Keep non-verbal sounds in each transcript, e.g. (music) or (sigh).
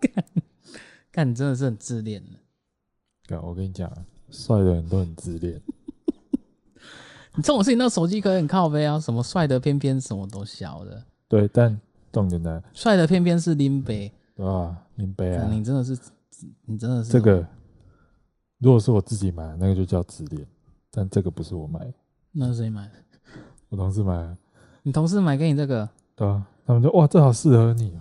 (laughs) 干，干你真的是很自恋的。我跟你讲，帅的人都很自恋。(laughs) 你这种事情，那手机可以很靠背啊，什么帅的偏偏什么都小的。对，但重点呢，帅的偏偏是林北，对吧？林北啊，你真的是，你真的是这个。如果是我自己买，那个就叫自恋。但这个不是我买的，那是谁买的？我同事买的。你同事买给你这个？对啊，他们说哇，这好适合你哦。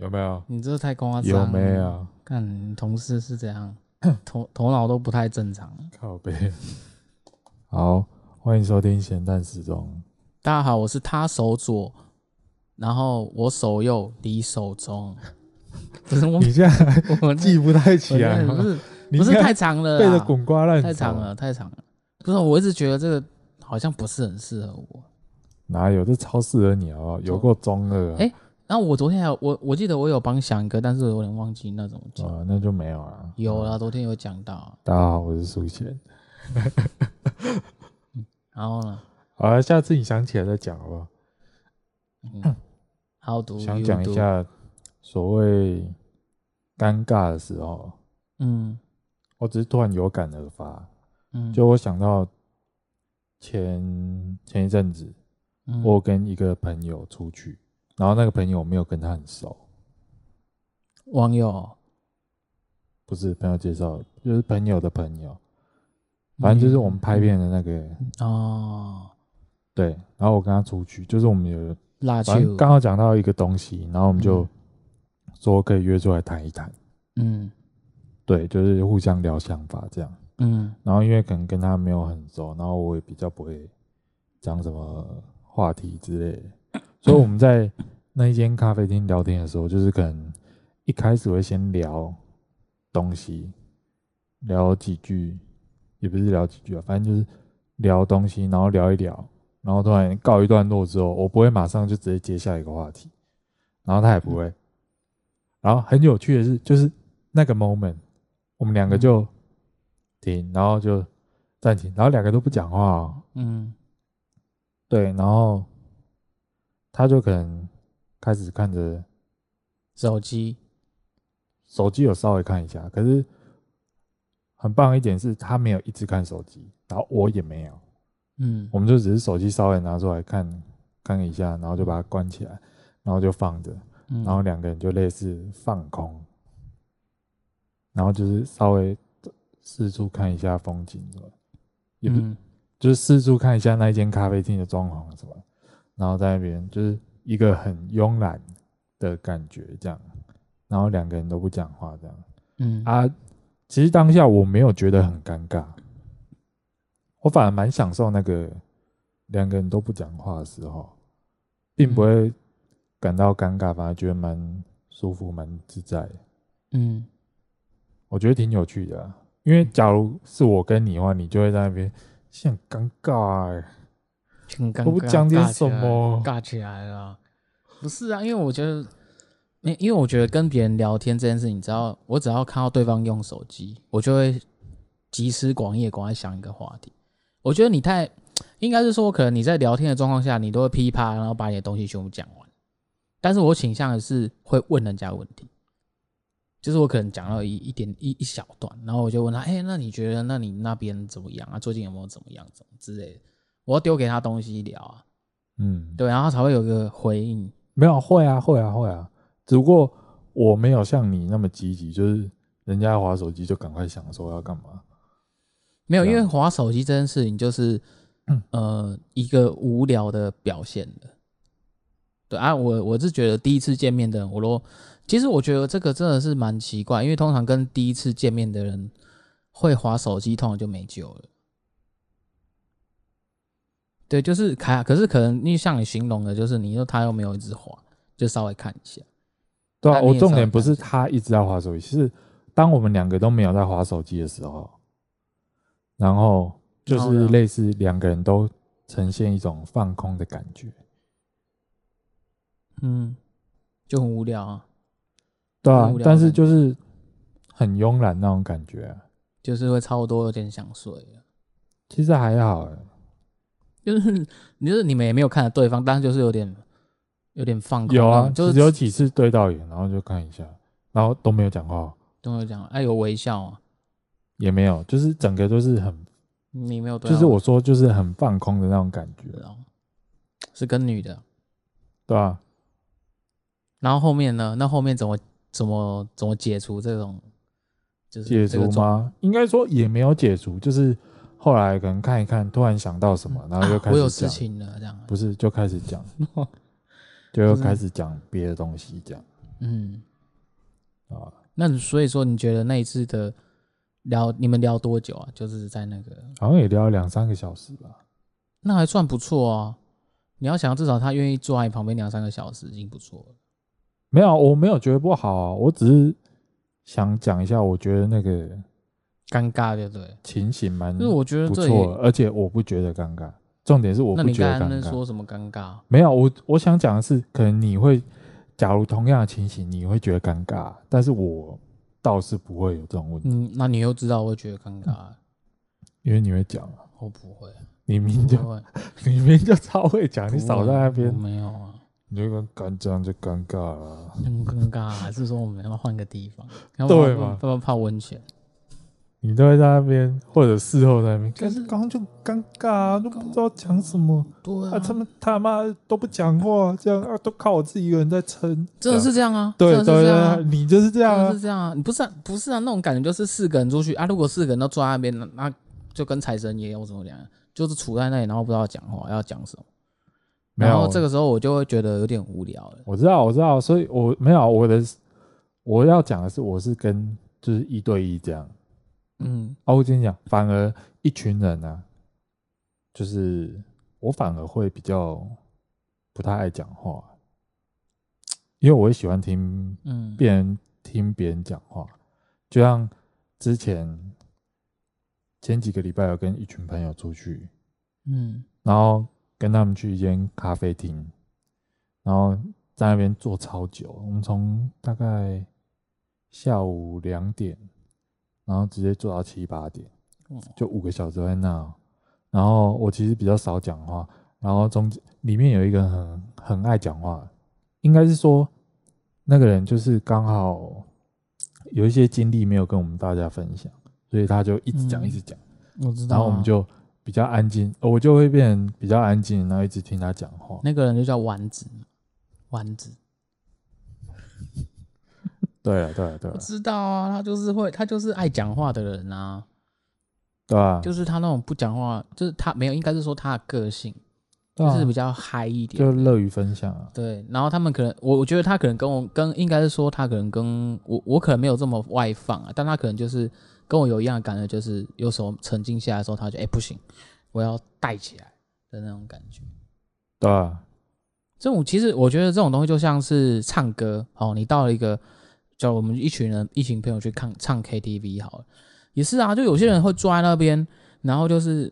有没有？你这太夸张了。有没有？看你同事是这样，(coughs) 头头脑都不太正常。靠背。好，欢迎收听咸蛋时钟。大家好，我是他手左，然后我手右，李手中。(laughs) 不是我，你现在 (laughs) 我记不太起来，不是。不是太长了，背的滚瓜烂熟，太长了，太长了。不是，我一直觉得这个好像不是很适合我。哪有？这超适合你哦，有够中二。哎，然后我昨天还有我我记得我有帮想一个，但是我有点忘记那种。啊，那就没有了。有了，昨天有讲到。大家好，我是苏贤。(laughs) 然后呢？好了，下次你想起来再讲好不好？嗯。好，读想讲一下所谓尴尬的时候。嗯。我只是突然有感而发，嗯，就我想到前前一阵子，我跟一个朋友出去，然后那个朋友没有跟他很熟，网友，不是朋友介绍，就是朋友的朋友，反正就是我们拍片的那个。哦，对，然后我跟他出去，就是我们有刚好讲到一个东西，然后我们就说可以约出来谈一谈，嗯。对，就是互相聊想法这样。嗯，然后因为可能跟他没有很熟，然后我也比较不会讲什么话题之类的，所以我们在那一间咖啡厅聊天的时候，就是可能一开始会先聊东西，聊几句，也不是聊几句啊，反正就是聊东西，然后聊一聊，然后突然告一段落之后，我不会马上就直接接下一个话题，然后他也不会，然后很有趣的是，就是那个 moment。我们两个就停，然后就暂停，然后两个都不讲话。嗯，对，然后他就可能开始看着手机，手机有稍微看一下，可是很棒一点是他没有一直看手机，然后我也没有。嗯，我们就只是手机稍微拿出来看看一下，然后就把它关起来，然后就放着，然后两个人就类似放空。然后就是稍微四处看一下风景，是吧？也不、嗯、就是四处看一下那一间咖啡厅的装潢，是吧？然后在那边就是一个很慵懒的感觉，这样。然后两个人都不讲话，这样。嗯啊，其实当下我没有觉得很尴尬，我反而蛮享受那个两个人都不讲话的时候，并不会感到尴尬，反而觉得蛮舒服、蛮自在的。嗯。我觉得挺有趣的，因为假如是我跟你的话，你就会在那边很尴尬哎，挺尴尬，我不讲点什么，尬起来了。不是啊，因为我觉得，因因为我觉得跟别人聊天这件事，你知道，我只要看到对方用手机，我就会集思广益，赶快想一个话题。我觉得你太，应该是说，可能你在聊天的状况下，你都会噼啪，然后把你的东西全部讲完。但是我倾向的是会问人家问题。就是我可能讲到一一点一一小段，然后我就问他，哎、欸，那你觉得，那你那边怎么样啊？最近有没有怎么样，怎么之类的？我要丢给他东西聊啊，嗯，对，然后才会有个回应。没有，会啊，会啊，会啊，只不过我没有像你那么积极，就是人家滑手机就赶快想说要干嘛。没有，因为滑手机这件事情就是，嗯、呃，一个无聊的表现的。对啊，我我是觉得第一次见面的人，我都。其实我觉得这个真的是蛮奇怪，因为通常跟第一次见面的人会滑手机，通常就没救了。对，就是看，可是可能你像你形容的，就是你说他又没有一直滑，就稍微看一下。对啊，我重点不是他一直在滑手机，是当我们两个都没有在滑手机的时候，然后就是类似两个人都呈现一种放空的感觉。嗯，就很无聊啊。对啊，但是就是很慵懒那种感觉，啊，就是会差不多有点想睡。其实还好，欸，就是你就是你们也没有看着对方，但是就是有点有点放空。有啊，就是只有几次对到眼，然后就看一下，然后都没有讲话，都没有讲，哎，有微笑啊，也没有，就是整个都是很，你没有对，就是我说就是很放空的那种感觉，是跟女的，对啊。然后后面呢？那后面怎么怎么怎么解除这种？就是解除吗？应该说也没有解除，就是后来可能看一看，突然想到什么，然后就开始讲。我有事情了，这样。不是，就开始讲，(laughs) 就又开始讲别的东西，这样。嗯。啊，那所以说，你觉得那一次的聊，你们聊多久啊？就是在那个，好像也聊了两三个小时吧。那还算不错啊。你要想，至少他愿意坐在你旁边两三个小时，已经不错了。没有，我没有觉得不好啊，我只是。想讲一下，我觉得那个尴尬，对不对？情形蛮，就是我觉得不错，而且我不觉得尴尬。重点是我不觉得尴尬。那你说什么尴尬？没有，我我想讲的是，可能你会，假如同样的情形，你会觉得尴尬，但是我倒是不会有这种问题。嗯，那你又知道我会觉得尴尬，因为你会讲啊。我不会，你明就会，(laughs) 你明就超会讲，你少在那边。没有啊。你这个尴这样就尴尬了，很尴尬，还是说我们要换个地方？(laughs) 对嘛？要不要泡温泉？你都会在那边，或者事后在那边。可是刚刚就尴尬啊，都不知道讲什么。对啊，他们他妈都不讲话，这样啊，都靠我自己一个人在撑。真的是这样啊？对对对，你就是这样啊？是这样啊？你不是不是啊？那种感觉就是四个人出去啊，如果四个人都坐在那边，那就跟财神爷有什么两样？就是杵在那里，然后不知道讲话要讲什么。然后这个时候我就会觉得有点无聊了。我知道，我知道，所以我没有我的，我要讲的是，我是跟就是一对一这样。嗯，啊，我跟你讲，反而一群人呢、啊，就是我反而会比较不太爱讲话，因为我也喜欢听，嗯，别人听别人讲话。就像之前前几个礼拜有跟一群朋友出去，嗯，然后。跟他们去一间咖啡厅，然后在那边坐超久。我们从大概下午两点，然后直接做到七八点，就五个小时在那。然后我其实比较少讲话，然后中间里面有一个很很爱讲话，应该是说那个人就是刚好有一些经历没有跟我们大家分享，所以他就一直讲一直讲。我知道。然后我们就。比较安静，我就会变比较安静，然后一直听他讲话。那个人就叫丸子，丸子。对啊，对啊，对啊。我知道啊，他就是会，他就是爱讲话的人啊。对啊。就是他那种不讲话，就是他没有，应该是说他的个性，就是比较嗨一点，就乐于分享啊。对，然后他们可能，我我觉得他可能跟我跟，应该是说他可能跟我，我可能没有这么外放啊，但他可能就是。跟我有一样的感觉，就是有时候沉静下来的时候，他就哎、欸、不行，我要带起来的那种感觉。对啊，这种其实我觉得这种东西就像是唱歌哦，你到了一个叫我们一群人一群朋友去看唱 KTV 好了，也是啊，就有些人会坐在那边，然后就是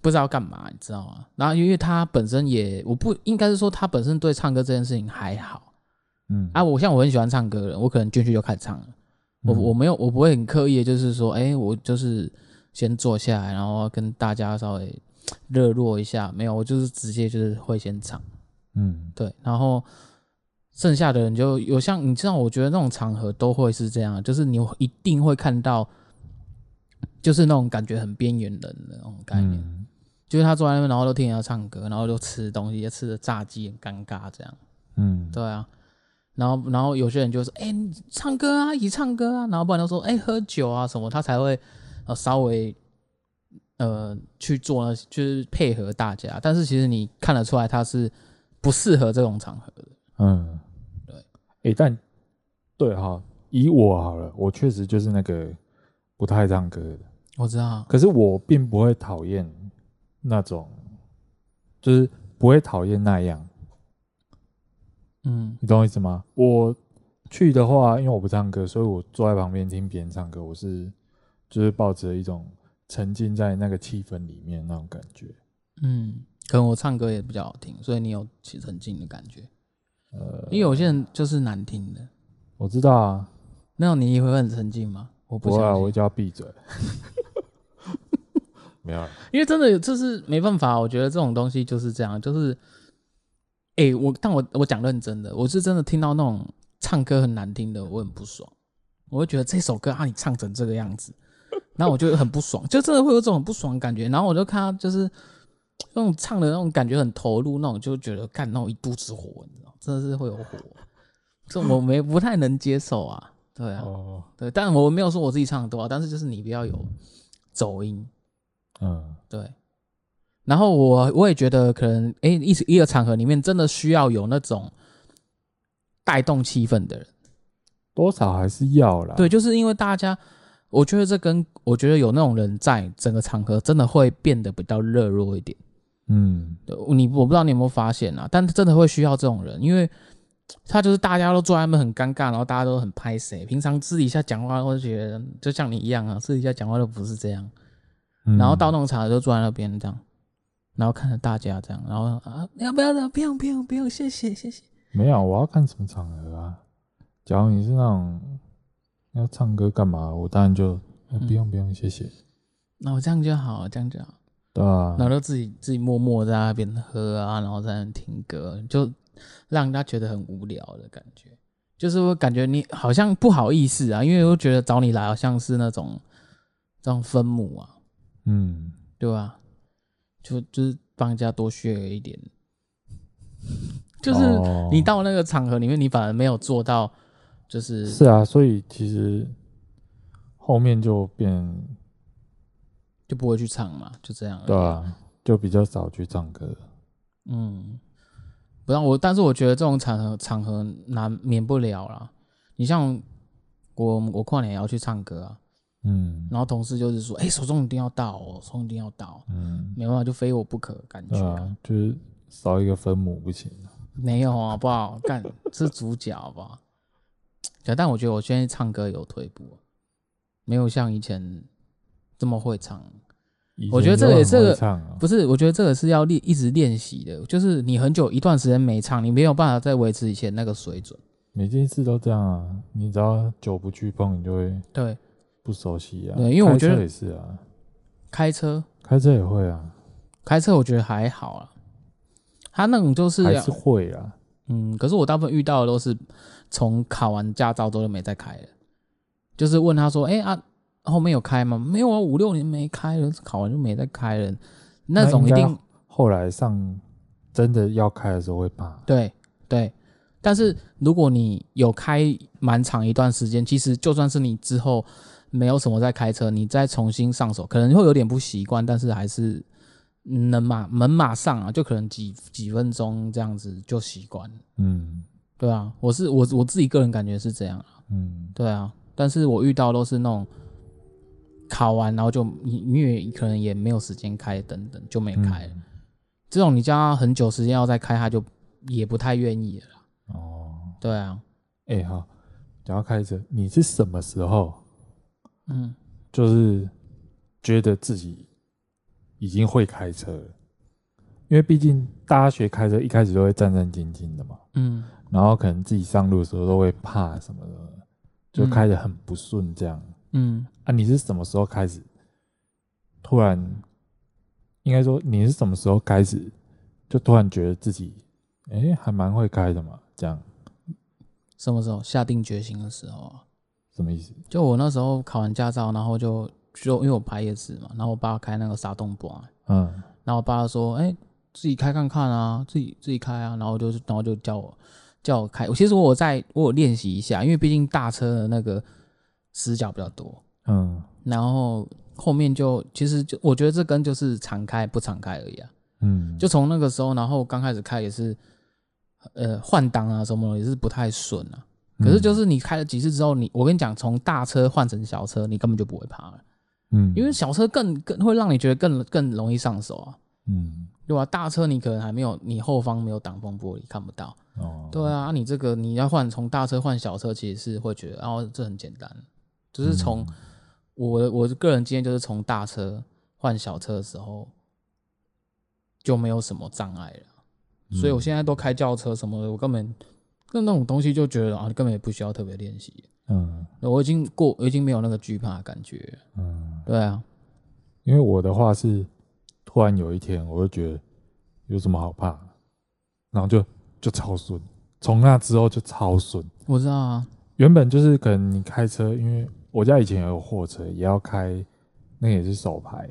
不知道干嘛，你知道吗？然后因为他本身也我不应该是说他本身对唱歌这件事情还好，嗯啊，我像我很喜欢唱歌的人，我可能进去就开始唱了。我我没有，我不会很刻意的，就是说，哎、欸，我就是先坐下来，然后跟大家稍微热络一下。没有，我就是直接就是会先唱，嗯，对。然后剩下的人就有像你知道，我觉得那种场合都会是这样，就是你一定会看到，就是那种感觉很边缘人的那种概念，嗯、就是他坐在那边，然后都听人家唱歌，然后就吃东西，吃的炸鸡很尴尬这样，嗯，对啊。然后，然后有些人就说：“哎、欸，唱歌啊，一起唱歌啊。”然后不然都说：“哎、欸，喝酒啊什么。”他才会呃稍微呃去做呢，就是配合大家。但是其实你看得出来，他是不适合这种场合的。嗯，对。哎、欸，但对哈，以我好了，我确实就是那个不太唱歌的。我知道。可是我并不会讨厌那种，就是不会讨厌那样。嗯，你懂我意思吗？我去的话，因为我不唱歌，所以我坐在旁边听别人唱歌。我是就是抱着一种沉浸在那个气氛里面那种感觉。嗯，可能我唱歌也比较好听，所以你有起沉浸的感觉。呃，因为有些人就是难听的。我知道啊，那种你也会很沉静吗？我不会啊，我就要闭嘴。(laughs) 没有，因为真的就是没办法，我觉得这种东西就是这样，就是。哎、欸，我但我我讲认真的，我是真的听到那种唱歌很难听的，我很不爽。我会觉得这首歌啊，你唱成这个样子，然后我就很不爽，就真的会有这种很不爽的感觉。然后我就看他就是那种唱的那种感觉很投入，那种就觉得干那种一肚子火，你知道，真的是会有火。这我没不太能接受啊，对啊，哦、对，但我没有说我自己唱的多好，但是就是你不要有走音，嗯，对。然后我我也觉得可能，哎，一一个场合里面真的需要有那种带动气氛的人，多少还是要啦。对，就是因为大家，我觉得这跟我觉得有那种人在整个场合真的会变得比较热络一点。嗯，你我不知道你有没有发现啊？但真的会需要这种人，因为。他就是大家都坐在那边很尴尬，然后大家都很拍谁。平常私底下讲话，我就觉得就像你一样啊，私底下讲话都不是这样。嗯、然后到那种场合就坐在那边这样，然后看着大家这样，然后啊，要不要的？不用不用不用，谢谢谢谢。没有，我要看什么场合啊？假如你是那种要唱歌干嘛，我当然就、欸、不用不用，谢谢。那我这样就好，这样就好。对啊。然后就自己自己默默在那边喝啊，然后在那边听歌，就。让人家觉得很无聊的感觉，就是我感觉你好像不好意思啊，因为我觉得找你来好像是那种这种分母啊，嗯，对吧？就就是帮人家多学一点，就是你到那个场合里面，你反而没有做到，就是是啊，所以其实后面就变就不会去唱嘛，就这样，对啊，就比较少去唱歌，嗯。不让我，但是我觉得这种场合场合难免不了啦。你像我，我跨年也要去唱歌啊，嗯，然后同事就是说，哎、欸，手中一定要到哦，手中一定要到，嗯，没办法，就非我不可，感觉啊，就是少一个分母不行。没有啊，好不好？干是主角，好不好？(tsk) 但我觉得我现在唱歌有退步，没有像以前这么会唱。我觉得这个也是不是，我觉得这个是要练，一直练习的。就是你很久一段时间没唱，你没有办法再维持以前那个水准。每件事都这样啊，你只要久不去碰，你就会对不熟悉啊。对，因为我觉得也是啊，开车开车也会啊，开车我觉得还好啊。他那种就是还是会啊，嗯，可是我大部分遇到的都是从考完驾照之后就没再开了，就是问他说，哎、欸、啊。后面有开吗？没有啊，五六年没开了，考完就没再开了。那种一定后来上真的要开的时候会怕。对对，但是如果你有开蛮长一段时间，其实就算是你之后没有什么在开车，你再重新上手，可能会有点不习惯，但是还是能马门马上啊，就可能几几分钟这样子就习惯。嗯，对啊，我是我我自己个人感觉是这样啊。嗯，对啊，但是我遇到都是那种。考完，然后就你因为可能也没有时间开，等等就没开了。嗯、这种你叫他很久时间要再开，他就也不太愿意了。哦，对啊，哎、欸、好，讲到开车，你是什么时候？嗯，就是觉得自己已经会开车了，因为毕竟大家学开车一开始都会战战兢兢的嘛。嗯，然后可能自己上路的时候都会怕什么的，就开得很不顺这样。嗯你是什么时候开始？突然，应该说你是什么时候开始，就突然觉得自己，哎、欸，还蛮会开的嘛？这样，什么时候下定决心的时候啊？什么意思？就我那时候考完驾照，然后就就因为我排夜市嘛，然后我爸开那个沙洞波，嗯，然后我爸说，哎、欸，自己开看看啊，自己自己开啊，然后就是然后就叫我叫我开。我其实我在我有练习一下，因为毕竟大车的那个。死角比较多，嗯，然后后面就其实就我觉得这跟就是常开不常开而已啊，嗯，就从那个时候，然后刚开始开也是，呃，换挡啊什么的也是不太顺啊。可是就是你开了几次之后，你我跟你讲，从大车换成小车，你根本就不会怕了，嗯，因为小车更更会让你觉得更更容易上手啊，嗯，对吧？大车你可能还没有，你后方没有挡风玻璃看不到，哦，对啊，你这个你要换从大车换小车，其实是会觉得，然后这很简单。就是从我的我的个人经验，就是从大车换小车的时候就没有什么障碍了，所以我现在都开轿车什么的，我根本那那种东西就觉得啊，根本也不需要特别练习。嗯，我已经过，我已经没有那个惧怕的感觉。嗯，对啊，因为我的话是突然有一天，我就觉得有什么好怕，然后就就超顺，从那之后就超顺。我知道啊，原本就是可能你开车，因为我家以前有货车，也要开，那个、也是手排，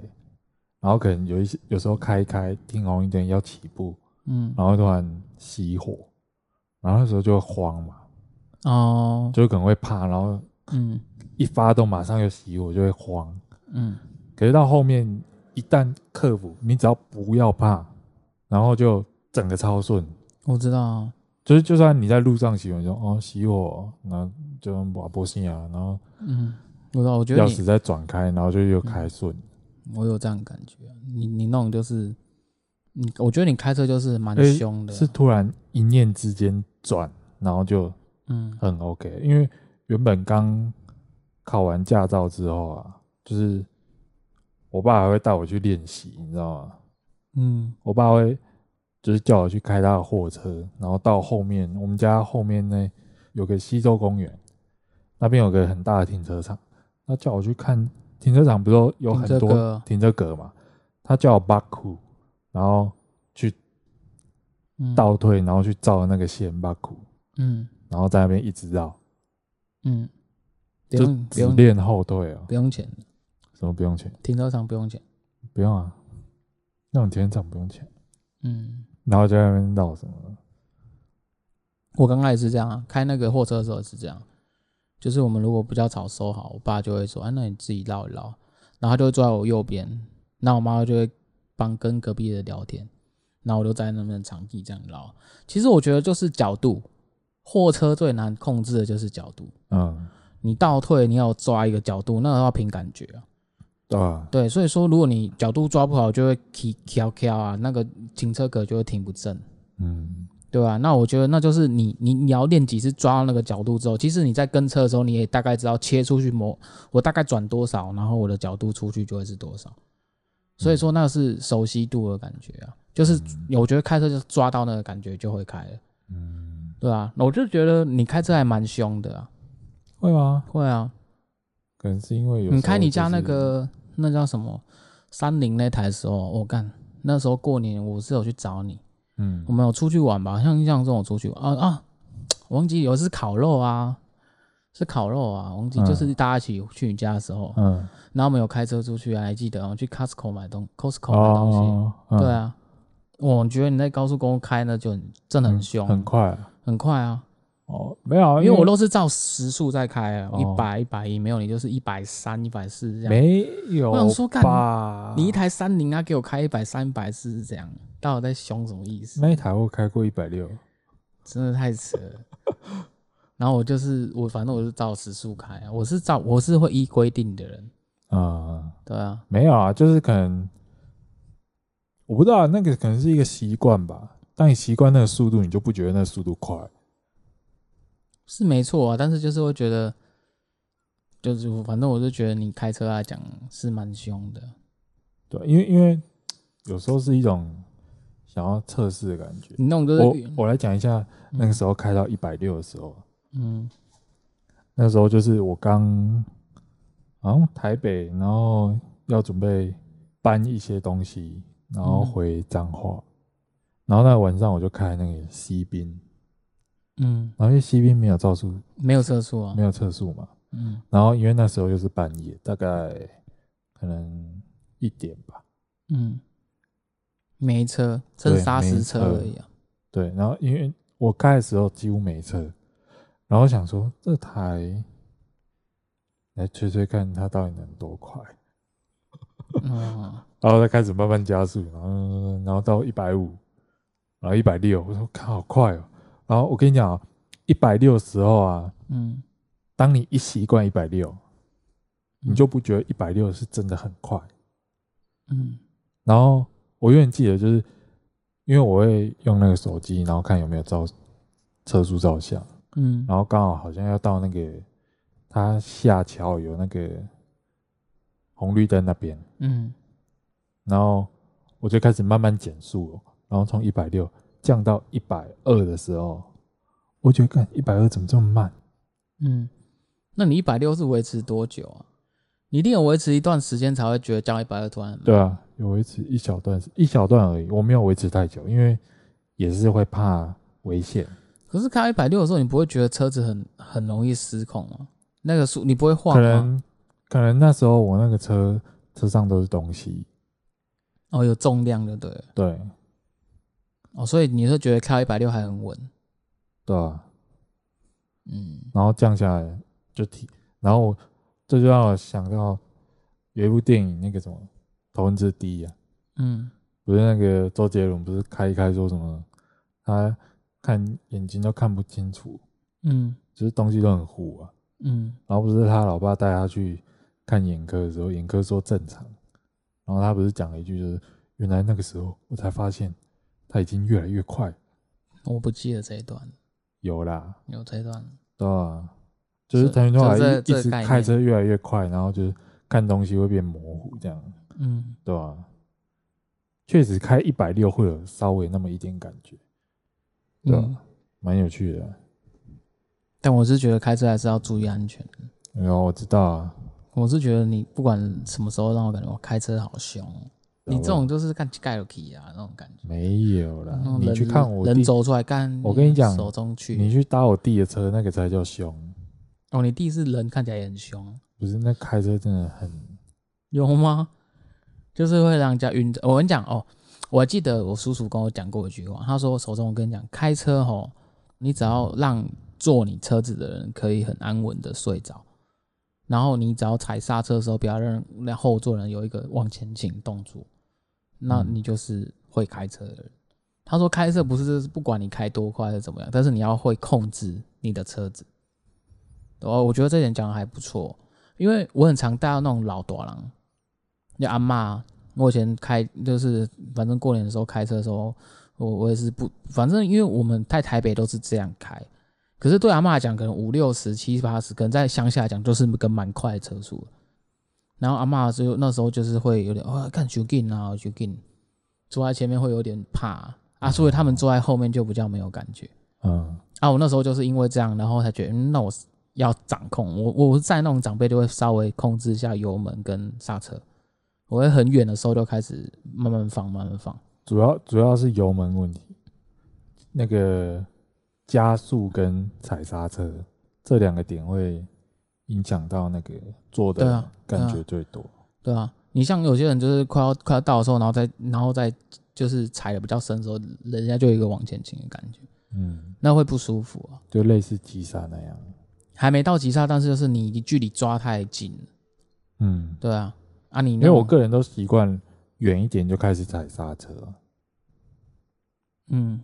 然后可能有一些有时候开一开停红绿灯要起步，嗯，然后突然熄火，然后那时候就会慌嘛，哦，就可能会怕，然后嗯，一发动马上又熄火，就会慌，嗯，可是到后面一旦克服，你只要不要怕，然后就整个超顺。我知道。啊。就是，就算你在路上骑，你说哦熄火，那就把波信啊，然后嗯，我我觉得钥匙再转开，然后就又开顺。我有这样感觉，你你那种就是，你我觉得你开车就是蛮凶的，是突然一念之间转，然后就嗯很 OK，嗯。因为原本刚考完驾照之后啊，就是我爸还会带我去练习，你知道吗？嗯，我爸会。就是叫我去开他的货车，然后到后面我们家后面呢有个西洲公园，那边有个很大的停车场，他叫我去看停车场，不是有很多停车格嘛？他叫我 back up，然后去倒退，然后去照那个线 back up，嗯，然后在那边一直绕，嗯，就只练后退啊，不用钱，什么不用钱？停车场不用钱，不用啊，那种停车场不用钱，嗯。然后就在那边闹什么？我刚开始是这样啊，开那个货车的时候是这样，就是我们如果比较早收好，我爸就会说：“哎，那你自己绕一绕。”然后他就会坐在我右边，那我妈就会帮跟隔壁的聊天，然后我就在那边场地这样绕。其实我觉得就是角度，货车最难控制的就是角度。嗯，你倒退你要抓一个角度，那个要凭感觉啊。对啊，对，所以说如果你角度抓不好，就会起翘翘啊，那个停车格就会停不正，嗯，对吧？那我觉得那就是你你你要练几次抓到那个角度之后，其实你在跟车的时候，你也大概知道切出去某，我大概转多少，然后我的角度出去就会是多少。所以说那是熟悉度的感觉啊，就是我觉得开车就抓到那个感觉就会开了，嗯，对啊，我就觉得你开车还蛮凶的啊，会吗？会啊，可能是因为有你开你家那个。那叫什么？三菱那台的时候，我、哦、干那时候过年，我是有去找你，嗯，我们有出去玩吧？像印象中我出去玩。啊啊，忘记有一次烤肉啊，是烤肉啊，忘记就是大家一起去你家的时候，嗯，然后我们有开车出去，还记得我去 Costco 买东 Costco 买东西，哦嗯、对啊，我觉得你在高速公路开呢，就真的很凶、嗯，很快、啊，很快啊。哦，没有，因为我都是照时速在开啊，一百、一百一，没有你就是一百三、一百四这样。没有，我想说，干，你一台三菱啊，给我开一百三、一百四是这样，到底在凶什么意思？那一台我开过一百六，真的太扯了。(laughs) 然后我就是我，反正我是照时速开啊，我是照我是会依规定的人啊，嗯、对啊，没有啊，就是可能我不知道那个可能是一个习惯吧。当你习惯那个速度，你就不觉得那个速度快。是没错啊，但是就是会觉得，就是反正我是觉得你开车来讲是蛮凶的，对，因为因为有时候是一种想要测试的感觉。你弄个我我来讲一下，那个时候开到一百六的时候，嗯，那时候就是我刚啊台北，然后要准备搬一些东西，然后回彰化，然后那晚上我就开那个西滨。嗯，然后因为西边没有测速，没有测速啊，没有测速嘛。嗯，然后因为那时候又是半夜，大概可能一点吧。嗯，没车，这是砂石车而已啊。对，然后因为我开的时候几乎没车，然后想说这台来吹吹看它到底能多快。嗯，(laughs) 然后再开始慢慢加速，然后然后到一百五，然后一百六，我说看好快哦。然后我跟你讲，一百六的时候啊，嗯，当你一习惯一百六，你就不觉得一百六是真的很快，嗯。然后我永远记得，就是因为我会用那个手机，然后看有没有照车速照相，嗯。然后刚好好像要到那个他下桥有那个红绿灯那边，嗯。然后我就开始慢慢减速，然后从一百六。降到一百二的时候，我觉得看一百二怎么这么慢？嗯，那你一百六是维持多久啊？你一定有维持一段时间才会觉得降一百二突然。对啊，有维持一小段，一小段而已。我没有维持太久，因为也是会怕危险。可是开一百六的时候，你不会觉得车子很很容易失控吗？那个速你不会晃吗？可能可能那时候我那个车车上都是东西，哦，有重量的，对对。哦，所以你是觉得开一百六还很稳？对啊。嗯。然后降下来就提，然后这就让我想到有一部电影，那个什么《头文字 D》啊。嗯。不是那个周杰伦，不是开一开说什么他。看眼睛都看不清楚，嗯，就是东西都很糊啊，嗯，然后不是他老爸带他去看眼科的时候，眼科说正常，然后他不是讲了一句，就是原来那个时候我才发现他已经越来越快。我不记得这一段，有啦，有这一段，对啊，就是等于说一一直开车越来越快，然后就是看东西会变模糊这样，嗯，对吧？确实开一百六会有稍微那么一点感觉。对、啊，蛮、嗯、有趣的。但我是觉得开车还是要注意安全。没有，我知道啊。我是觉得你不管什么时候让我感觉我开车好凶。你这种就是干盖了皮啊那种感觉。没有啦，你去看我人走出来干。我跟你讲，手中去，你去搭我弟的车，那个才叫凶。哦，你弟是人看起来也很凶。不是，那开车真的很。有吗？就是会让人家晕。我跟你讲哦。我还记得我叔叔跟我讲过一句话，他说：“手中我跟你讲，开车吼，你只要让坐你车子的人可以很安稳的睡着，然后你只要踩刹车的时候，不要让那后座人有一个往前倾动作，那你就是会开车的人。”他说：“开车不是不管你开多快是怎么样，但是你要会控制你的车子。”哦，我觉得这点讲的还不错，因为我很常带到那种老大人，就阿嬷。我以前开就是，反正过年的时候开车的时候，我我也是不，反正因为我们在台北都是这样开，可是对阿嬷来讲，可能五六十、七八十，可能在乡下讲就是个蛮快的车速。然后阿嬷就那时候就是会有点啊，看手紧啊，手紧，坐在前面会有点怕啊，所以他们坐在后面就比较没有感觉。嗯，啊，我那时候就是因为这样，然后才觉得，嗯，那我要掌控，我我在那种长辈就会稍微控制一下油门跟刹车。我会很远的时候就开始慢慢放，慢慢放。主要主要是油门问题，那个加速跟踩刹车这两个点会影响到那个坐的感觉最多。对啊，你像有些人就是快要快要到的时候，然后再然后再就是踩的比较深的时候，人家就有一个往前倾的感觉，嗯，那会不舒服啊。就类似急刹那样，还没到急刹，但是就是你距离抓太近，嗯，对啊。啊，你因为我个人都习惯远一点就开始踩刹车。嗯，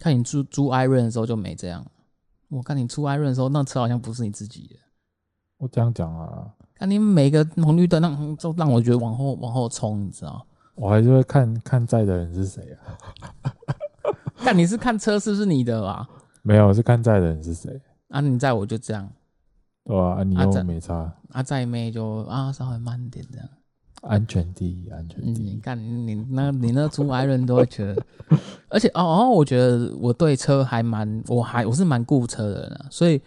看你租租 iRent 的时候就没这样。我看你出 iRent 的时候，那车好像不是你自己的。我这样讲啊，看你每个红绿灯让都让我觉得往后往后冲，你知道？我还是会看看在的人是谁啊。(laughs) 看你是看车是不是你的吧？没有，是看在的人是谁。啊，你在我就这样。对啊，你又没差。啊，再没就啊，稍微慢点这样。安全第一，安全第一。嗯、你看你那，你那出来人都会觉得，而且哦哦，我觉得我对车还蛮，我还我是蛮顾车的人啊。所以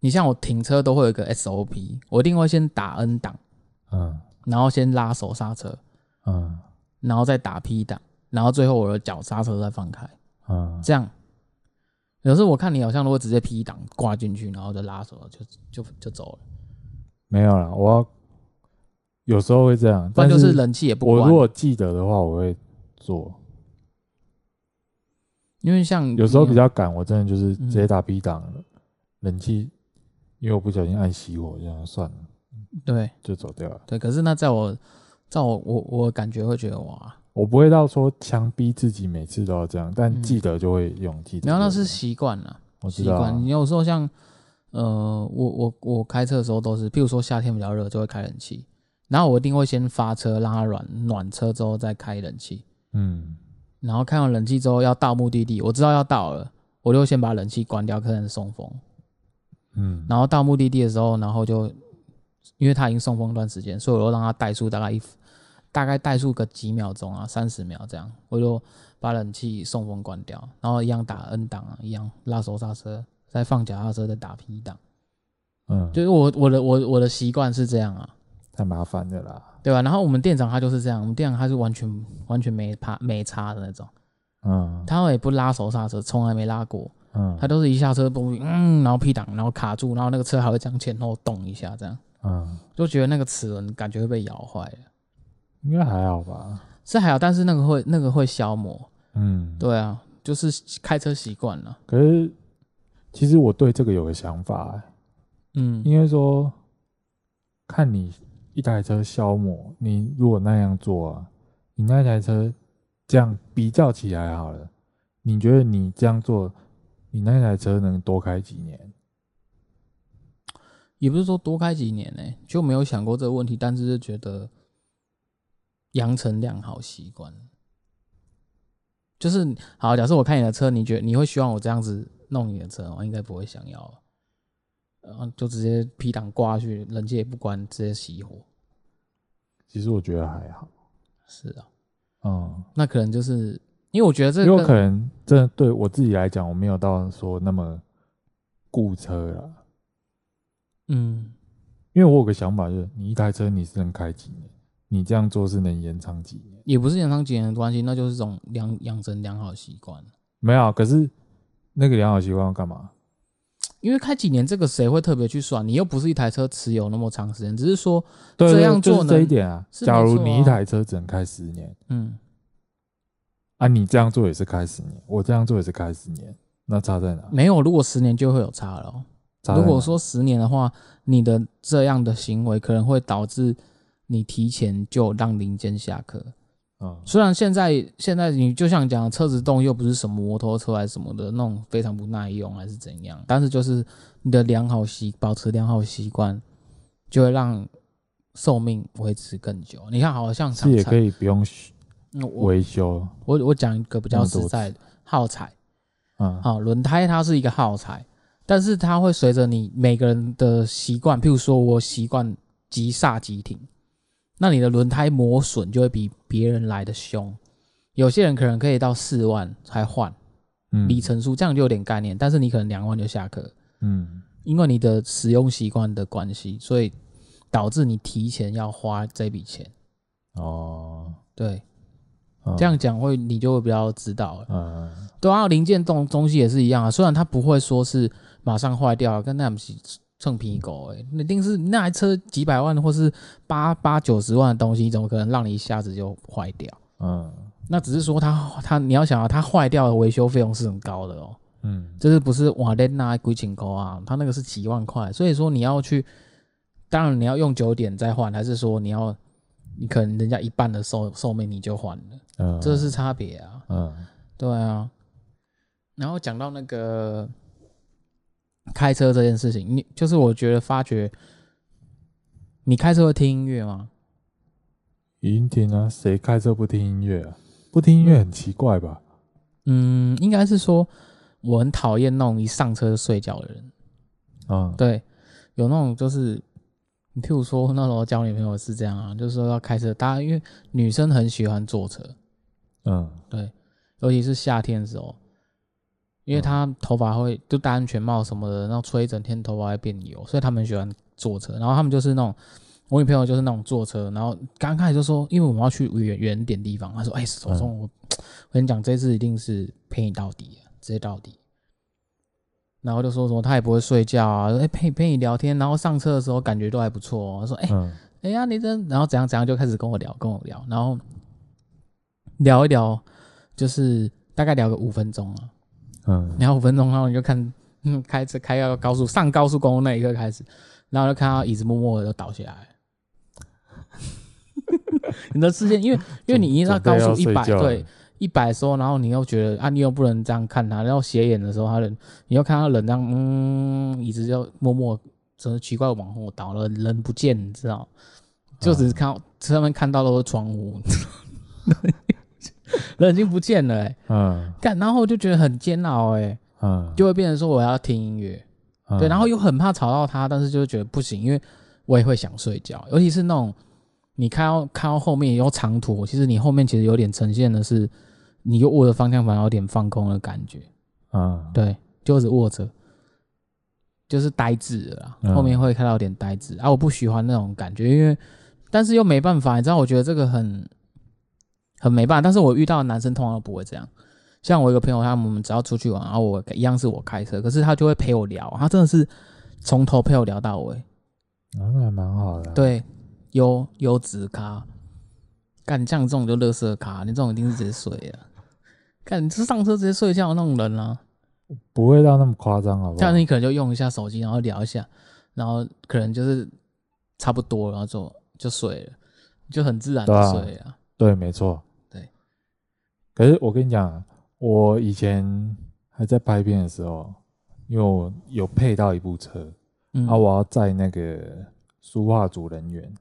你像我停车都会有一个 SOP，我一定会先打 N 档，嗯，然后先拉手刹车，嗯，然后再打 P 档，然后最后我的脚刹车再放开，嗯，这样。有时候我看你好像如果直接 P 档挂进去，然后就拉手就就就走了。没有了，我要有时候会这样，但就是冷气也不关。我如果记得的话，我会做。因为像有时候比较赶，我真的就是直接打 B 档了，嗯、冷气因为我不小心按熄火，这样算了。对，就走掉了。对，可是那在我在我我我感觉会觉得哇。我不会到说强逼自己每次都要这样，但记得就会用。记得，然后那是习惯了，我习惯。你有时候像，呃，我我我开车的时候都是，譬如说夏天比较热，就会开冷气，然后我一定会先发车，让它暖暖车之后再开冷气。嗯，然后开完冷气之后要到目的地，我知道要到了，我就先把冷气关掉，开始送风。嗯，然后到目的地的时候，然后就因为它已经送风一段时间，所以我就让它怠速大概一。大概怠速个几秒钟啊，三十秒这样，我就把冷气送风关掉，然后一样打 N 档啊，一样拉手刹车，再放脚踏车，再打 P 档。嗯，就是我我的我我的习惯是这样啊，太麻烦的啦，对吧？然后我们店长他就是这样，我们店长他是完全完全没怕没差的那种，嗯，他也不拉手刹车，从来没拉过。嗯，他都是一下车嘣，嗯，然后 P 档，然后卡住，然后那个车还会这样前后动一下，这样。嗯，就觉得那个齿轮感觉会被咬坏了。应该还好吧？是还好，但是那个会那个会消磨。嗯，对啊，就是开车习惯了。可是，其实我对这个有个想法、欸，嗯，应该说，看你一台车消磨，你如果那样做啊，你那台车这样比较起来好了，你觉得你这样做，你那台车能多开几年？也不是说多开几年呢、就没有想过这个问题，但是就觉得养成良好习惯。就是好，假设我开你的车，你觉得你会希望我这样子弄你的车吗？应该不会想要，然后就直接皮档挂下去，冷气也不关，直接熄火。其实我觉得还好。是啊，嗯，那可能就是因为我觉得这有可能，这对我自己来讲，我没有到说那么顾车了。嗯，因为我有个想法，就是你一台车你是能开几年？你这样做是能延长几年？也不是延长几年的关系，那就是这种良养成良好习惯。没有，可是那个良好习惯要干嘛？因为开几年这个谁会特别去算？你又不是一台车持有那么长时间，只是说这样做呢，就是这一点啊。假如你一台车只能开十年，嗯，啊，你这样做也是开十年，我这样做也是开十年，那差在哪？没有，如果十年就会有差了。如果说十年的话，你的这样的行为可能会导致你提前就让零件下课。嗯，虽然现在现在你就像讲车子动又不是什么摩托车还是什么的那种非常不耐用还是怎样，但是就是你的良好习保持良好习惯，就会让寿命维持更久。你看，好像是也可以不用维修。我我讲一个比较实在的耗材，嗯，好，轮胎它是一个耗材。但是它会随着你每个人的习惯，譬如说我习惯急刹急停，那你的轮胎磨损就会比别人来的凶。有些人可能可以到四万才换，嗯，里程数这样就有点概念。但是你可能两万就下课，嗯，因为你的使用习惯的关系，所以导致你提前要花这笔钱。哦，对，这样讲会你就会比较知道了。嗯，对啊，零件东东西也是一样啊，虽然它不会说是。马上坏掉了，跟那不是蹭皮狗哎，那定是那台车几百万或是八八九十万的东西，怎么可能让你一下子就坏掉？嗯，那只是说它它你要想啊，它坏掉的维修费用是很高的哦。嗯，就是不是瓦雷纳贵请狗啊，它那个是几万块，所以说你要去，当然你要用久点再换，还是说你要你可能人家一半的寿寿命你就换了？嗯，这是差别啊。嗯，对啊。然后讲到那个。开车这件事情，你就是我觉得发觉，你开车会听音乐吗？一定听啊，谁开车不听音乐啊？不听音乐很奇怪吧？嗯，应该是说我很讨厌那种一上车就睡觉的人。嗯，对，有那种就是，你譬如说那时候交女朋友是这样啊，就是说要开车，大家因为女生很喜欢坐车，嗯，对，尤其是夏天的时候。因为他头发会就戴安全帽什么的，然后吹一整天头发会变油，所以他们喜欢坐车。然后他们就是那种，我女朋友就是那种坐车。然后刚开始就说，因为我们要去远远点地方，他说：“哎、欸，手中我我跟你讲，这次一定是陪你到底，直接到底。”然后就说什么他也不会睡觉啊，哎、欸、陪陪你聊天，然后上车的时候感觉都还不错、喔。他说：“哎、欸，哎呀、你这……然后怎样怎样就开始跟我聊，跟我聊，然后聊一聊，就是大概聊个五分钟啊。”嗯，然后五分钟，然后你就看，嗯，(laughs) 开车开到高速，上高速公路那一刻开始，然后就看到椅子默默的就倒下来。(laughs) 你的视线，因为因为你一到高速一百对一百的时候，然后你又觉得啊，你又不能这样看他，然后斜眼的时候，他人你又看到人这样，嗯，椅子就默默，真的奇怪往后倒了，人不见，你知道？就只是看到上面看到的都是窗户。(laughs) 人已经不见了、嗯，干，然后我就觉得很煎熬、欸，哎，嗯，就会变成说我要听音乐，嗯、对，然后又很怕吵到他，但是就觉得不行，因为我也会想睡觉，尤其是那种你看到看到后面有长途，其实你后面其实有点呈现的是，你又握着方向盘有点放空的感觉，嗯，对，就是握着，就是呆滞了，嗯、后面会看到有点呆滞，啊，我不喜欢那种感觉，因为但是又没办法，你知道，我觉得这个很。很没办法，但是我遇到的男生通常都不会这样。像我一个朋友，他们只要出去玩，然后我一样是我开车，可是他就会陪我聊，他真的是从头陪我聊到尾，那还蛮好的。对，优优质咖，干像这种就乐色咖，你这种一定是直接睡了，干你是上车直接睡觉那种人啊，不会到那么夸张好不好？这样你可能就用一下手机，然后聊一下，然后可能就是差不多，然后就就睡了，就很自然的睡啊。对，没错。对。可是我跟你讲。我以前还在拍片的时候，因为我有配到一部车，嗯，啊，我要载那个书画组人员，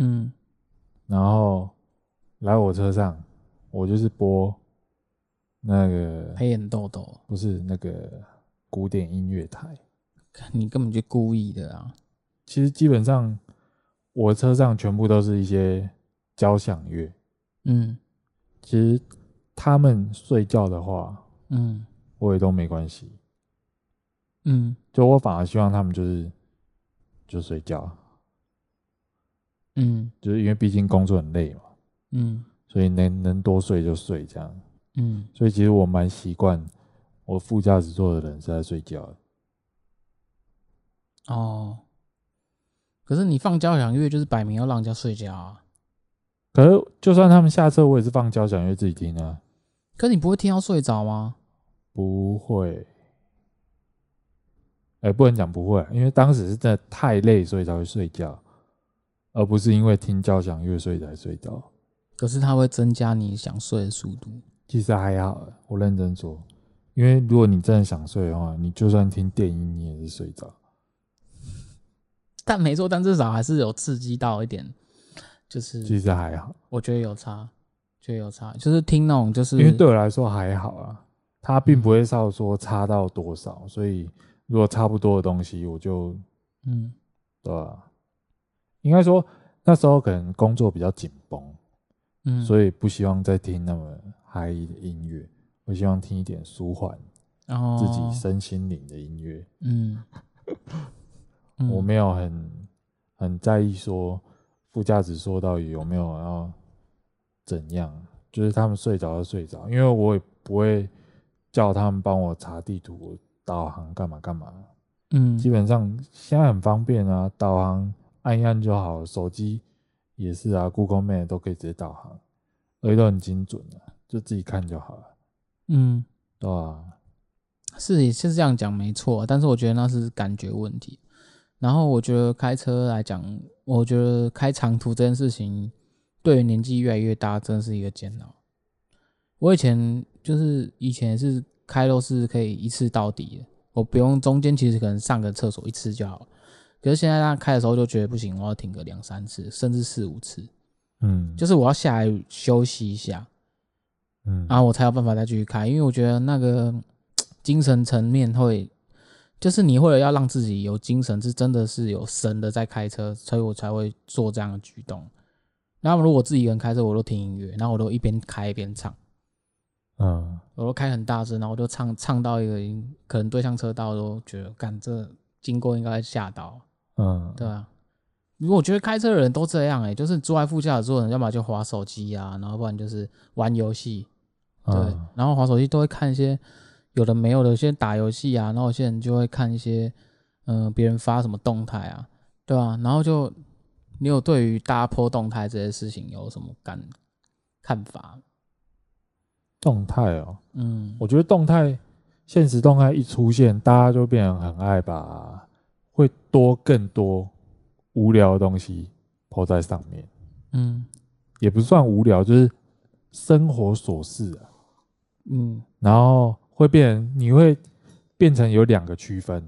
嗯，然后来我车上，我就是播那个黑眼豆豆，不是那个古典音乐台，你根本就故意的啊！其实基本上我车上全部都是一些交响乐，嗯，其实。他们睡觉的话，嗯，我也都没关系，嗯，就我反而希望他们就是就睡觉，嗯，就是因为毕竟工作很累嘛，嗯，所以能能多睡就睡这样，嗯，所以其实我蛮习惯我副驾驶座的人是在睡觉的，哦，可是你放交响乐就是摆明要让人家睡觉啊。可是，就算他们下车，我也是放交响乐自己听啊。可是你不会听到睡着吗？不会。哎、欸，不能讲不会，因为当时是真的太累，所以才会睡觉，而不是因为听交响乐所以才睡着。可是它会增加你想睡的速度。其实还好，我认真说，因为如果你真的想睡的话，你就算听电音，你也是睡着。但没错，但至少还是有刺激到一点。就是其实还好，我觉得有差，觉得有差，就是听那种，就是因为对我来说还好啊，它并不会少说差到多少，嗯、所以如果差不多的东西，我就嗯，对吧、啊？应该说那时候可能工作比较紧绷，嗯，所以不希望再听那么嗨的音乐，我希望听一点舒缓，自己身心灵的音乐，嗯，(laughs) 我没有很很在意说。副驾驶说到底有没有要怎样？就是他们睡着就睡着，因为我也不会叫他们帮我查地图、导航干嘛干嘛。嗯，基本上现在很方便啊，导航按一按就好，手机也是啊，Google Map 都可以直接导航，而且都很精准的，就自己看就好了。嗯，对啊？是也是这样讲没错，但是我觉得那是感觉问题。然后我觉得开车来讲，我觉得开长途这件事情，对于年纪越来越大，真的是一个煎熬。我以前就是以前是开都是可以一次到底的，我不用中间其实可能上个厕所一次就好。可是现在他开的时候就觉得不行，我要停个两三次，甚至四五次。嗯，就是我要下来休息一下，嗯，然后我才有办法再继续开，因为我觉得那个精神层面会。就是你为了要让自己有精神，是真的是有神的在开车，所以我才会做这样的举动。然后如果自己一个人开车，我都听音乐，然后我都一边开一边唱，嗯，我都开很大声，然后我就唱唱到一个可能对向车道都觉得，干这经过应该吓到，嗯，对啊。如果我觉得开车的人都这样，哎，就是坐在副驾驶座的人，要么就滑手机啊，然后不然就是玩游戏，对，然后滑手机都会看一些。有的没有的，有些打游戏啊，然后有些人就会看一些，嗯、呃，别人发什么动态啊，对吧、啊？然后就你有对于大家 po 动态这些事情有什么感看法？动态哦，嗯，我觉得动态，现实动态一出现，大家就变得很爱把会多更多无聊的东西 po 在上面，嗯，也不算无聊，就是生活琐事啊，嗯，然后。会变，你会变成有两个区分，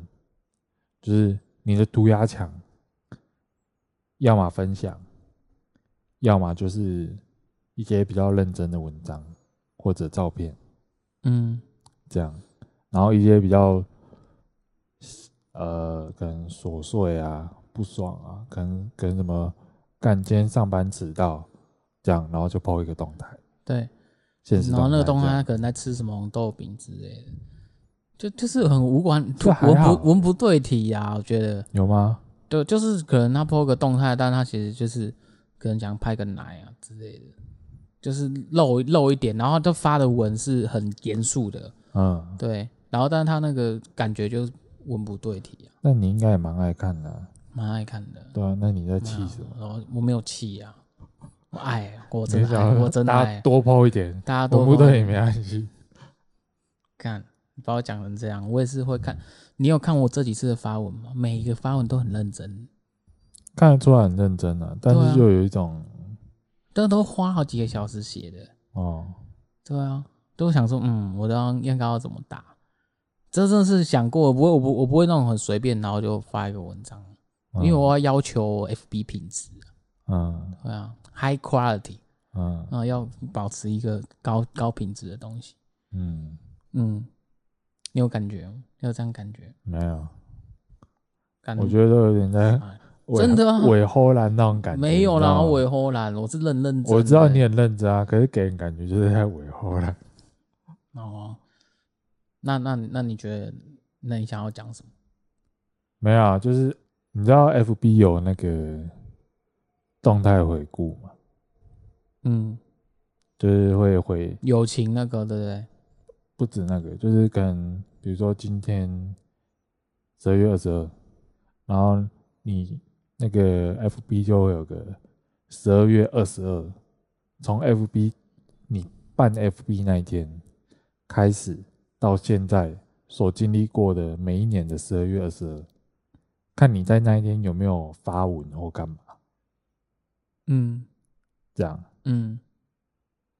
就是你的涂鸦墙，要么分享，要么就是一些比较认真的文章或者照片，嗯，这样，然后一些比较，呃，可能琐碎啊、不爽啊，可能跟什么干今天上班迟到，这样，然后就 po 一个动态，对。然后那个东西他可能在吃什么红豆饼之类的，就就是很无关，文不文不对题呀、啊，我觉得有吗？对，就是可能他 po 个动态，但他其实就是可能想拍个奶啊之类的，就是露露一点，然后他发的文是很严肃的，嗯，对，然后但是他那个感觉就文不对题啊。那你应该也蛮爱看的、啊，蛮爱看的。对啊，那你在气什么？我我没有气呀、啊，我爱，我真的爱，我真的爱。多抛一点，大家多不对也没关系。看，你把我讲成这样，我也是会看。你有看我这几次的发文吗？每一个发文都很认真，看得出来很认真啊，但是就有一种，都、啊、都花好几个小时写的哦。对啊，都想说，嗯，我要应该要怎么打？真的是想过，不会，我不，我不会那种很随便，然后就发一个文章，嗯、因为我要要求 FB 品质，嗯，对啊，high quality，嗯，然后要保持一个高高品质的东西，嗯嗯。你有感觉？有这样感觉？没有，感我觉得都有点在真的伪荷兰那种感觉。没有啦，伪荷兰，我是认认真。我知道你很认真啊，可是给人感觉就是在伪荷兰。(laughs) 哦，那那那你觉得？那你想要讲什么？没有啊，就是你知道 FB 有那个动态回顾吗？嗯，就是会回友情那个，对不对？不止那个，就是跟比如说今天十二月二十二，然后你那个 FB 就会有个十二月二十二，从 FB 你办 FB 那一天开始到现在所经历过的每一年的十二月二十二，看你在那一天有没有发文或干嘛，嗯，这样，嗯，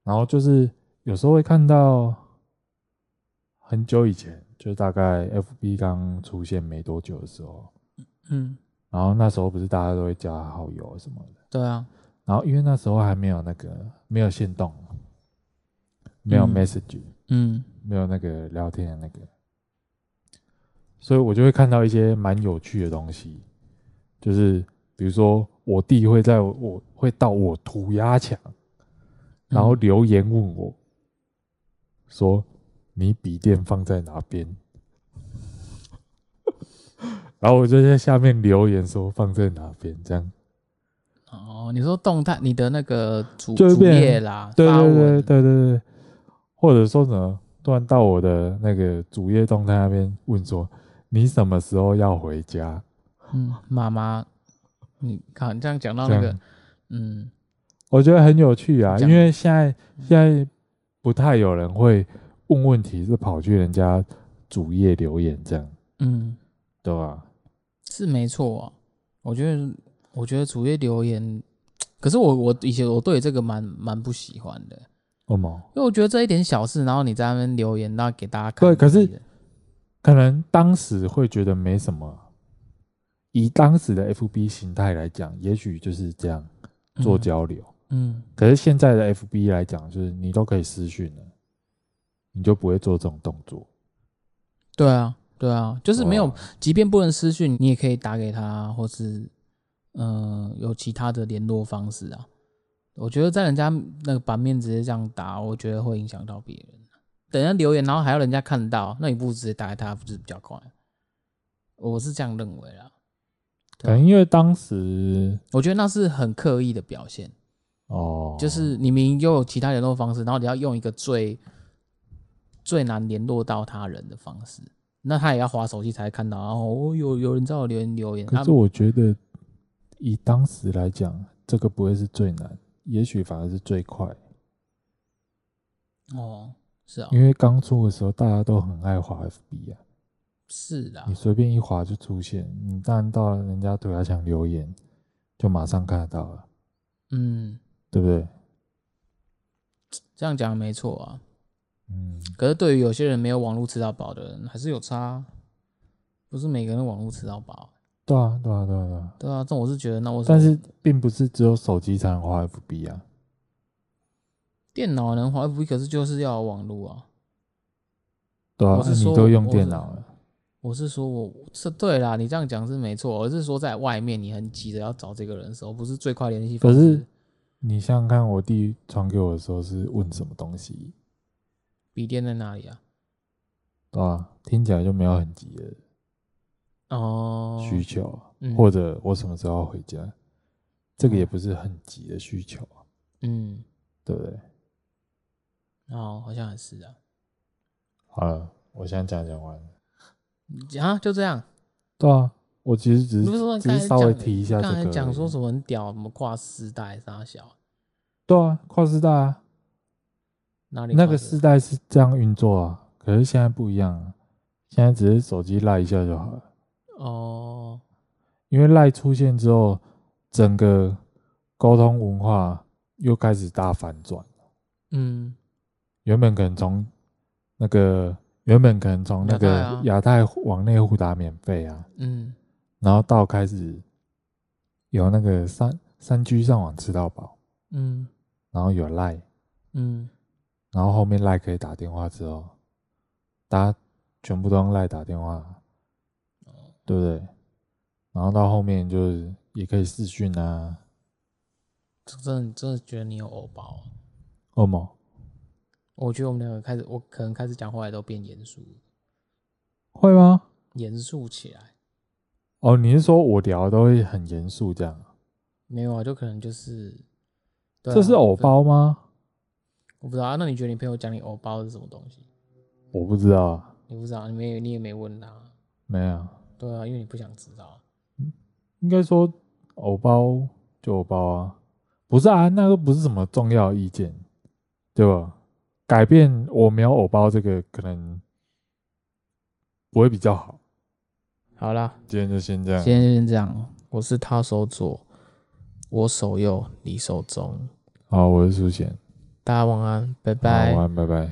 然后就是有时候会看到。很久以前，就大概 FB 刚出现没多久的时候，嗯，然后那时候不是大家都会加好友什么的，对啊，然后因为那时候还没有那个没有限动，没有 message，嗯，没有那个聊天的那个，所以我就会看到一些蛮有趣的东西，就是比如说我弟会在我会到我涂鸦墙，然后留言问我，说。你笔电放在哪边？(laughs) 然后我就在下面留言说放在哪边，这样。哦，你说动态，你的那个主主页啦，对对对对对对，或者说什么，突然到我的那个主页动态那边问说，你什么时候要回家？嗯，妈妈，你看这样讲到那个，嗯，我觉得很有趣啊，因为现在现在不太有人会。问问题是跑去人家主页留言这样，嗯，对吧？是没错啊，我觉得，我觉得主页留言，可是我我以前我对这个蛮蛮不喜欢的，为什么？因为我觉得这一点小事，然后你在那边留言，然后给大家看，对，可是可能当时会觉得没什么，以当时的 FB 形态来讲，也许就是这样做交流，嗯，嗯，可是现在的 FB 来讲，就是你都可以私讯了。你就不会做这种动作，对啊，对啊，就是没有，即便不能私讯，你也可以打给他，或是嗯、呃，有其他的联络方式啊。我觉得在人家那个版面直接这样打，我觉得会影响到别人。等人家留言，然后还要人家看到，那你不如直接打给他，不是比较快？我是这样认为啦。可能因为当时，我觉得那是很刻意的表现哦，就是你明明又有其他联络方式，然后你要用一个最。最难联络到他人的方式，那他也要划手机才看到。然后哦，有有人在我留言留言。可是我觉得，以当时来讲，这个不会是最难，也许反而是最快。哦，是啊，因为刚出的时候，大家都很爱滑 FB 啊。是的，你随便一滑就出现，你当然到了人家对他想留言，就马上看得到了。嗯，对不对？这样讲没错啊。嗯，可是对于有些人没有网络吃到饱的人，还是有差，不是每个人网络吃到饱。对啊，对啊，对啊，对啊，对啊，这我是觉得，那我但是并不是只有手机才能滑 FB 啊，电脑能滑 FB，可是就是要有网络啊。对啊，是你都用电脑了。我是说，我是对啦，你这样讲是没错。而是说，在外面你很急着要找这个人的时候，不是最快联系方式。可是你想想看，我弟传给我的时候是问什么东西？笔电在哪里啊？对啊，听起来就没有很急的哦需求，或者我什么时候要回家，这个也不是很急的需求，嗯，对不对？哦，好像也是啊。好了，我现在讲讲完了。啊，就这样。对啊，我其实只是，是只是稍微提一下这个。刚才讲说什么很屌，什么跨世代啥小。对啊，跨世代啊。哪里？那个世代是这样运作啊，可是现在不一样啊。现在只是手机赖一下就好了。哦。因为赖出现之后，整个沟通文化又开始大反转。嗯。原本可能从那个。原本可能从那个亚太往内互打免费啊，嗯，然后到开始有那个三三 G 上网吃到饱，嗯，然后有 Line，嗯，然后后面 Line 可以打电话之后，大家全部都用 Line 打电话，对不对？然后到后面就是也可以视讯啊，真的真的觉得你有欧包，欧某。我觉得我们两个开始，我可能开始讲话也都变严肃，会吗？严肃起来。哦，你是说我聊的都会很严肃这样？没有啊，就可能就是，啊、这是偶包吗？我不知道啊。那你觉得你朋友讲你偶包是什么东西？我不知道啊。你不知道？你没你也没问他？没有。对啊，因为你不想知道。应该说偶包就偶包啊，不是啊，那个不是什么重要意见，对吧？改变我没有偶包这个可能不会比较好。好啦，今天就先这样。今天就先这样。我是他手左，我手右，你手中。好，我是苏贤。大家晚安，拜拜。晚安，拜拜。